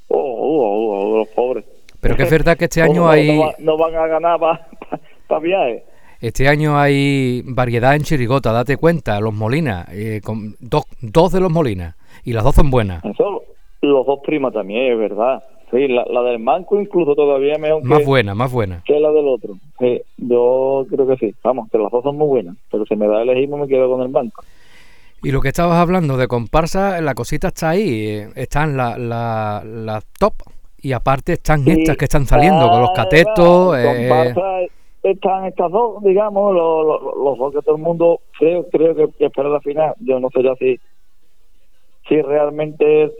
Oh, oh, oh, los pobres. Pero que es verdad que este año no, hay no, va- no van a ganar para viajes. este año hay variedad en chirigota, date cuenta, los Molinas, eh, con dos, dos de los Molinas y las dos son buenas. Eso, los dos primas también, es verdad. Sí, la, la del manco incluso todavía es mejor Más que, buena, más buena. que la del otro. Sí, yo creo que sí. Vamos, que las dos son muy buenas. Pero si me da a elegir, me quedo con el banco. Y lo que estabas hablando de comparsa, la cosita está ahí, eh, están las la, las top y aparte están Sí. estas que están saliendo con los catetos. eh, comparsa, están estas dos, digamos, los, los, los dos que todo el mundo creo creo que, que espera la final. Yo no sé ya si si realmente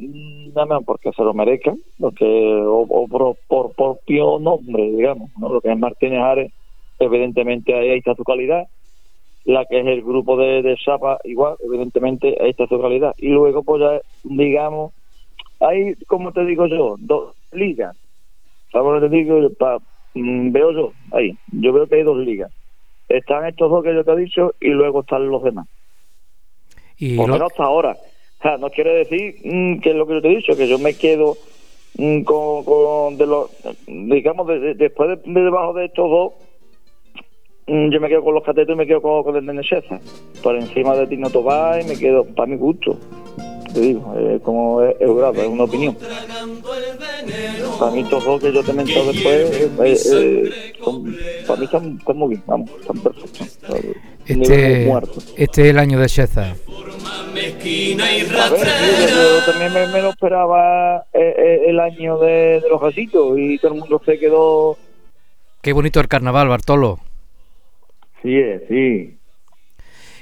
nada más porque se lo merezcan, porque o, o por, por, por pio nombre, digamos, ¿no? lo que es Martínez Ares, evidentemente ahí está su calidad, la que es el grupo de, de Chapa, igual, evidentemente ahí está su calidad, y luego pues ya, digamos, hay, como te digo yo, dos ligas, ¿sabes lo que te digo? Pa- mm, veo yo ahí, yo veo que hay dos ligas, están estos dos que yo te he dicho y luego están los demás y por lo- menos hasta ahora. Sea, no quiere decir mm, que es lo que yo te he dicho, que yo me quedo mm, con, con de los, digamos, de- de- después de, de debajo de estos dos, mm, yo me quedo con los catetos y me quedo con, con el Nene César. Por encima de Tino Tobá y me quedo, para mi gusto, te digo, es como es, es grado, es una opinión. Para mí estos dos que yo te he mentado después, eh, eh, para mí están, están muy bien, vamos, están perfectos. Este, este es el año de Sheza. A ver, yo, también me, me lo esperaba eh, eh, el año de, de los gasitos y todo el mundo se quedó. Qué bonito el carnaval, Bartolo. Sí, eh, sí.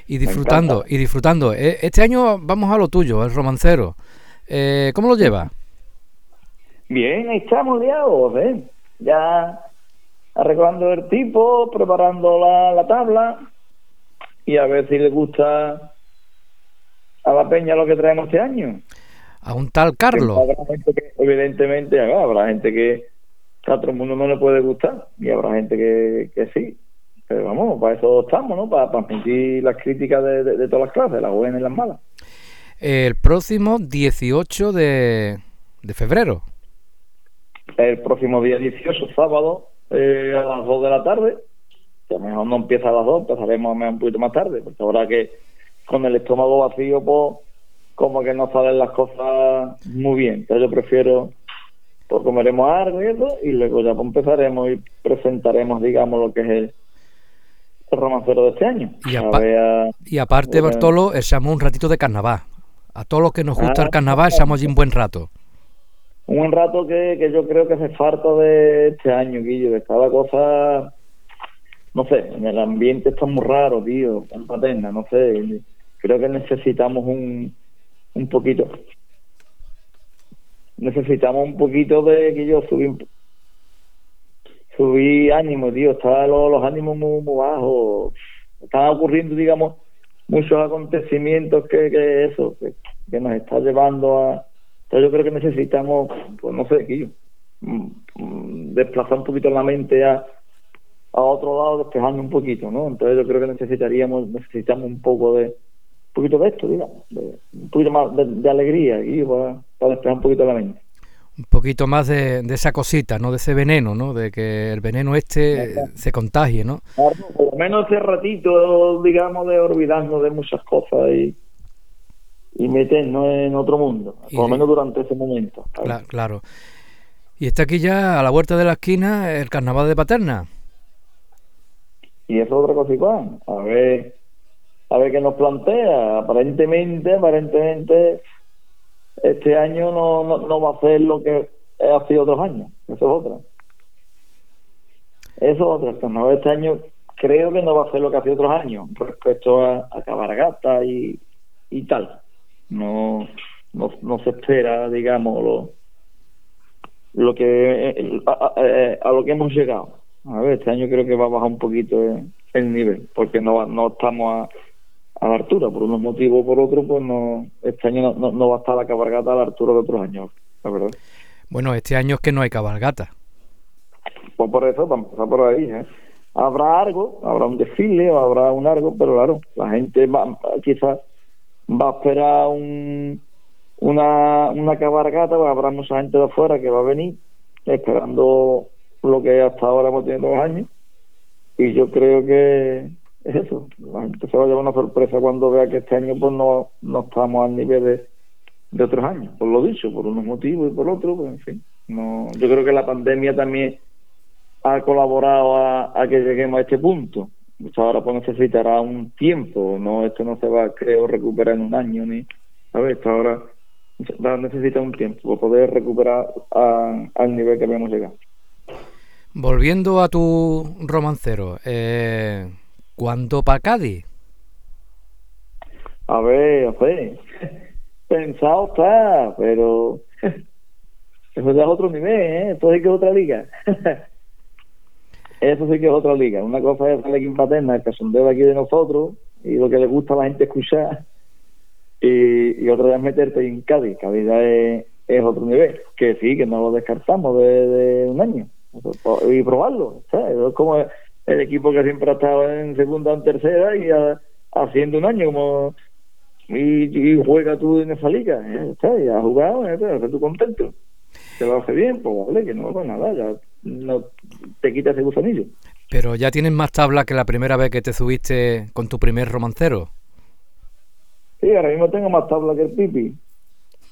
Y disfrutando, y disfrutando. Este año vamos a lo tuyo, el romancero. Eh, ¿Cómo lo lleva? Bien, ahí estamos liados, ¿eh? Ya arreglando el tipo, preparando la, la tabla y a ver si le gusta a la peña lo que traemos este año. A un tal Carlos. Habrá gente que, evidentemente, habrá, gente que a todo el mundo no le puede gustar y habrá gente que, que sí. Pero vamos, para eso estamos, ¿no? Para transmitir las críticas de, de- de todas las clases, las buenas y las malas. El próximo 18 de, de febrero. El próximo día 18, sábado, eh, a las 2 de la tarde, que a lo mejor no empieza a las 2, empezaremos mejor un poquito más tarde, porque ahora que con el estómago vacío, pues como que no salen las cosas muy bien. Entonces yo prefiero, pues comeremos algo y eso, y luego ya pues, empezaremos y presentaremos, digamos, lo que es el, el romancero de este año. Y A apa- ver, a- Y aparte, Bueno. Bartolo, echamos un ratito de carnaval. A todos los que nos gusta Ah, el carnaval, echamos allí un buen rato. un buen rato que, que yo creo que hace falta de este año, Guillo, de cada cosa, no sé, en el ambiente está muy raro, tío, tan paterna, no sé, creo que necesitamos un, un poquito, necesitamos un poquito de, Guillo, subir, subir ánimo, tío, están los, ánimos muy, muy bajos, están ocurriendo, digamos, muchos acontecimientos que, que eso, que, que nos está llevando a... Entonces yo creo que necesitamos, pues no sé, Guillo, mm, mm, desplazar un poquito la mente a, a otro lado, despejando un poquito, ¿no? Entonces yo creo que necesitaríamos, necesitamos un poco de, un poquito de esto, digamos, de, un poquito más de, de alegría, Guillo, para, para despejar un poquito la mente. Un poquito más de, de esa cosita, ¿no? De ese veneno, ¿no? De que el veneno este se contagie, ¿no? Por lo menos ese ratito, digamos, de olvidarnos de muchas cosas y, y meternos en otro mundo, Y por lo menos durante ese momento. claro. Y está aquí ya a la vuelta de la esquina el carnaval de Paterna. Y eso es otra cosa igual. A ver, a ver qué nos plantea. Aparentemente, aparentemente, este año no, no, no va a ser lo que ha sido otros años. Eso es otra. Eso es otra. De este año creo que no va a ser lo que ha sido otros años respecto a, a Cabaragata y, y tal. No, no, no se espera, digamos, lo, lo que a, lo que hemos llegado. A ver, este año creo que va a bajar un poquito el, nivel, porque no, no estamos a, la altura, por unos motivos o por otros, pues no, este año no, no, va a estar la cabalgata a la altura de otros años, la verdad. Bueno, este año es que no hay cabalgata. Pues por eso, para empezar por ahí, ¿eh? habrá algo, habrá un desfile o habrá un algo, pero claro, la gente va, quizás va a esperar un, una, una cabalgata, pues habrá mucha gente de afuera que va a venir esperando lo que hasta ahora hemos tenido dos años y yo creo que es eso, la gente se va a llevar una sorpresa cuando vea que este año pues no, no estamos al nivel de, de otros años, por lo dicho, por unos motivos y por otros, pues en fin, no, yo creo que la pandemia también ha colaborado a, que lleguemos a este punto. ahora pues necesitará un tiempo, no esto no se va, creo, recuperar en un año ni, ¿sabes? Esto ahora necesita un tiempo para poder recuperar al nivel que habíamos llegado. Volviendo a tu romancero, eh, ¿cuándo para Cádiz? A ver, a ver, pensado está, pero eso es otro nivel, ¿eh? Esto sí que es otra liga. Eso sí que es otra liga. Una cosa es salir aquí en Paterna, el casondeo aquí de nosotros, y lo que le gusta a la gente escuchar, y, otra es meterte en Cádiz. Cádiz ya es, otro nivel. Que sí, que no lo descartamos de, un año. Y probarlo. Es como el equipo que siempre ha estado en segunda o en tercera y haciendo un año como y, juega tú en esa liga, ¿eh? y has jugado, ¿eh? tú contento. Te lo hace bien, pues vale, que no, pues nada, ya no te quitas ese gusanillo. Pero ya tienes más tabla que la primera vez que te subiste con tu primer romancero. Sí, ahora mismo tengo más tabla que el pipi.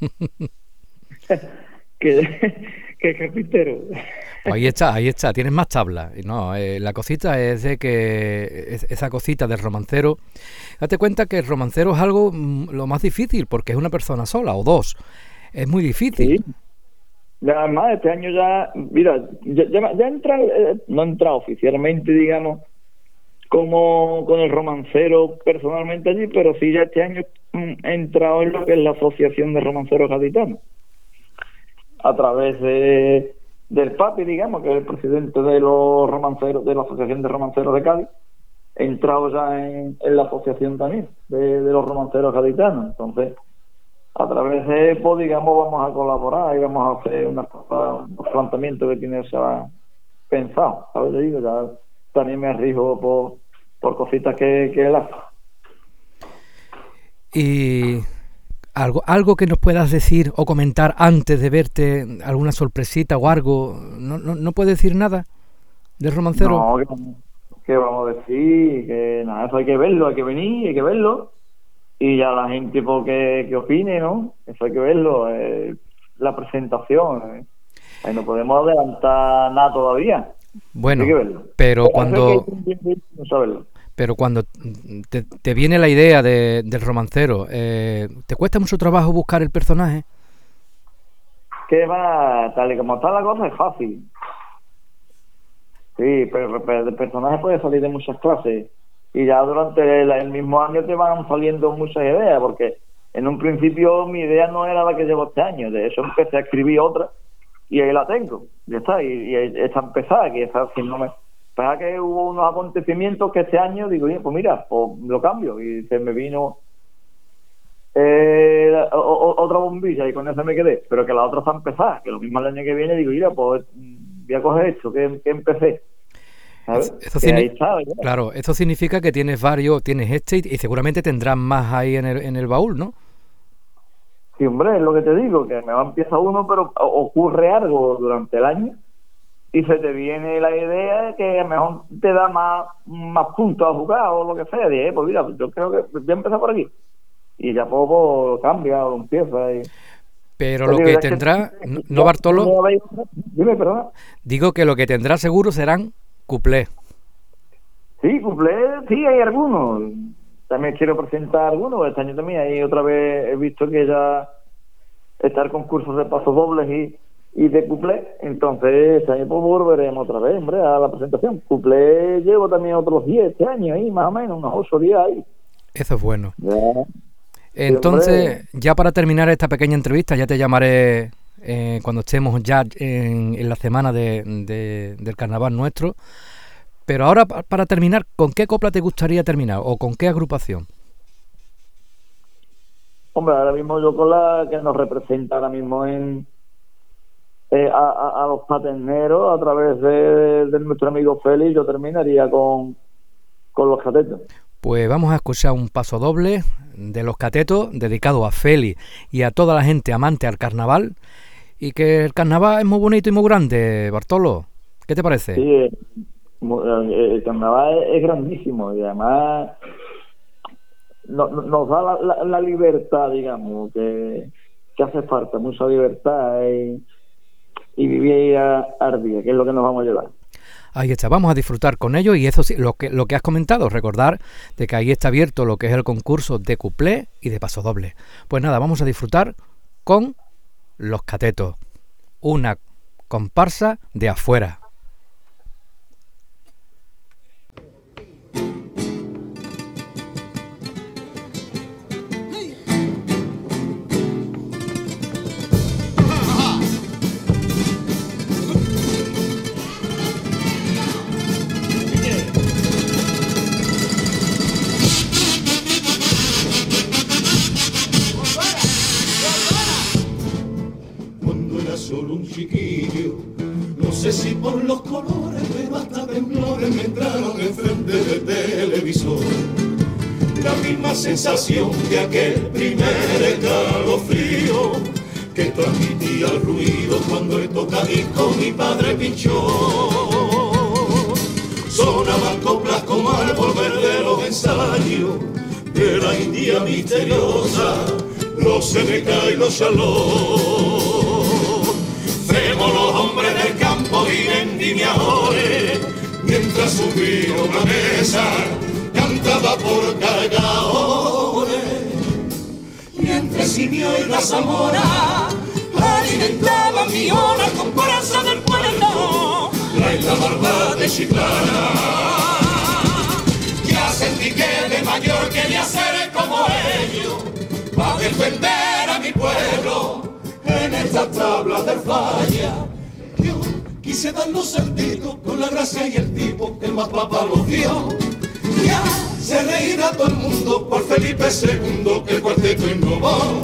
que, que carpintero. Pues ahí está, ahí está, tienes más tabla. No, eh, la cosita es de que esa cosita del romancero, date cuenta que el romancero es algo mm, lo más difícil porque es una persona sola o dos. Es muy difícil. Sí. Además, este año ya, mira, ya, ya, entra, eh, no ha entrado oficialmente, digamos, como con el romancero personalmente allí, pero sí ya este año mm, he entrado en lo que es la Asociación de Romanceros Gaditanos. A través de, del PAPI, digamos, que es el presidente de los romanceros, de la Asociación de Romanceros de Cádiz, entrado ya en, la asociación también de, de los romanceros gaditanos. Entonces, a través de EPO, digamos, vamos a colaborar y vamos a hacer unos planteamientos que tiene ya pensado, ¿sabes? Le digo, ya también me arriesgo por, por cositas que, que él hace. Y algo, algo que nos puedas decir o comentar antes de verte, alguna sorpresita o algo, ¿no, no, no puedes decir nada del romancero? No, que, vamos a decir, que nada, eso hay que verlo, hay que venir, hay que verlo y ya la gente porque que opine, ¿no? Eso hay que verlo, eh, la presentación. Eh. Ahí no podemos adelantar nada todavía. Bueno, pero cuando pero cuando te, viene la idea de, del romancero, eh, ¿te cuesta mucho trabajo buscar el personaje? Que va, tal y como está la cosa, es fácil. Sí, pero, el personaje puede salir de muchas clases y ya durante el, mismo año te van saliendo muchas ideas, porque en un principio mi idea no era la que llevo este año, de eso empecé a escribir otra y ahí la tengo, ya está, y, está empezada, que está haciéndome. Pasa que hubo unos acontecimientos que este año digo, pues mira, pues lo cambio, y se me vino eh, otra bombilla y con eso me quedé, pero que la otra está empezada, que lo mismo el año que viene digo, mira, pues voy a coger esto, que empecé eso claro, esto significa que tienes varios, tienes este y, seguramente tendrás más ahí en el, en el baúl, ¿no? Sí, hombre, es lo que te digo, que me va empieza uno, pero ocurre algo durante el año y se te viene la idea de que a lo mejor te da más, más puntos a jugar o lo que sea. Y, pues mira, yo creo que voy a empezar por aquí. Y ya poco cambia o empieza. Y... Pero lo que tendrá, no Bartolo, dime, perdón. digo que lo que tendrá seguro serán Cuplé. Sí, cuplé, sí, hay algunos. También quiero presentar algunos. Este año también hay otra vez, he visto que ya estar concursos de pasos dobles y, y de cuplé. Entonces, este año pues volveremos otra vez, hombre, a la presentación. Cuplé llevo también otros 10 este año ahí, más o menos, unos 8 días ahí. Eso es bueno. Entonces, ya para terminar esta pequeña entrevista, ya te llamaré eh, cuando estemos ya en, la semana de, del carnaval nuestro. Pero ahora, para terminar, ¿con qué copla te gustaría terminar o con qué agrupación? Hombre, ahora mismo yo con la que nos representa ahora mismo en eh, a, los paterneros a través de, nuestro amigo Félix, yo terminaría con, con los catetos. Pues vamos a escuchar un paso doble de los catetos dedicado a Félix y a toda la gente amante al carnaval. Y que el carnaval es muy bonito y muy grande, Bartolo. ¿Qué te parece? Sí, eh, el carnaval es grandísimo y además nos da la, libertad, digamos, que, hace falta, mucha libertad y, y vivir día, que es lo que nos vamos a llevar. Ahí está, vamos a disfrutar con ello y eso sí, lo que, lo que has comentado, recordar de que ahí está abierto lo que es el concurso de cuplé y de paso doble. Pues nada, vamos a disfrutar con los catetos, una comparsa de afuera. Sé si por los colores, pero hasta temblores me entraron enfrente del televisor. La misma sensación de aquel primer escalofrío que transmitía el ruido cuando el tocadisco mi padre pinchó. Sonaban coplas como al volver de los ensayos de la India misteriosa, los seneca y los shalom campo y vendimiadores, mientras subía una mesa, cantaba por cargadores. Mientras Simio y la Zamora alimentaban mi hora con corazón del pueblo, la isla barba de Chiclana. Ya sentí que de mayor quería ser como ellos, para defender a mi pueblo en esta tabla de falla. Yo quise dar los saltitos con la gracia y el tipo que más papá los dio. Ya se reirá todo el mundo por Felipe II que el cuarteto innovó.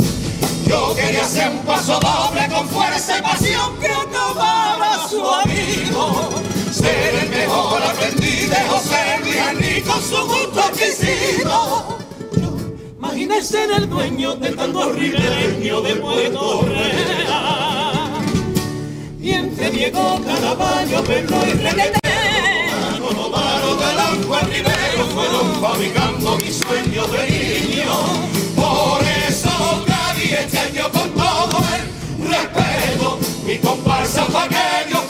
Yo quería hacer un paso doble con fuerza y pasión que acabara su amigo. Ser el mejor aprendiz de José Luis con su gusto exquisito Imagínese ser el dueño del tango ribereño de Puerto Real. Bien se llegó Caraballo, Perro y Requete. Novaro, Galanco, Rivero fueron fabricando mis sueños de niño. Por eso Cádiz este año con todo el respeto, mi comparsa vaqueros